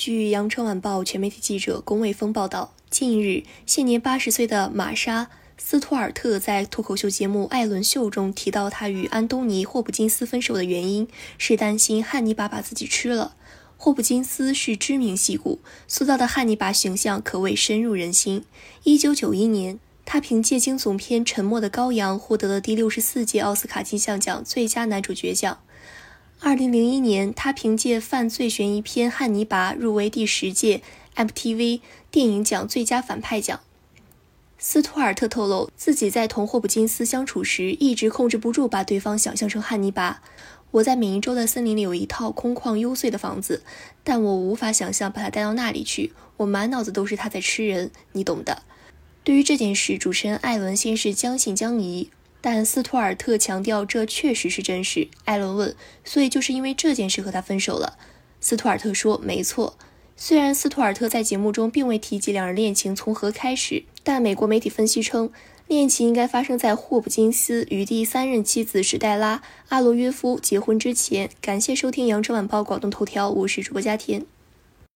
据《羊城晚报》全媒体记者龚卫峰报道，近日，现年八十岁的玛莎·斯图尔特在脱口秀节目《艾伦秀》中提到，他与安东尼·霍普金斯分手的原因是担心汉尼拔把自己吃了。霍普金斯是知名戏骨，塑造的汉尼拔形象可谓深入人心。一九九一年，他凭借惊悚片《沉默的羔羊》获得了第六十四届奥斯卡金像奖最佳男主角奖。二零零一年，他凭借犯罪悬疑片《汉尼拔》入围第十届 MTV 电影奖最佳反派奖。斯图尔特透露，自己在同霍普金斯相处时，一直控制不住把对方想象成汉尼拔。我在缅因州的森林里有一套空旷幽邃的房子，但我无法想象把他带到那里去。我满脑子都是他在吃人，你懂的。对于这件事，主持人艾伦先是将信将疑。但斯图尔特强调，这确实是真实。艾伦问：“所以就是因为这件事和他分手了？”斯图尔特说：“没错。”虽然斯图尔特在节目中并未提及两人恋情从何开始，但美国媒体分析称，恋情应该发生在霍普金斯与第三任妻子史黛拉·阿罗约夫结婚之前。感谢收听《羊城晚报广东头条》，我是主播佳田。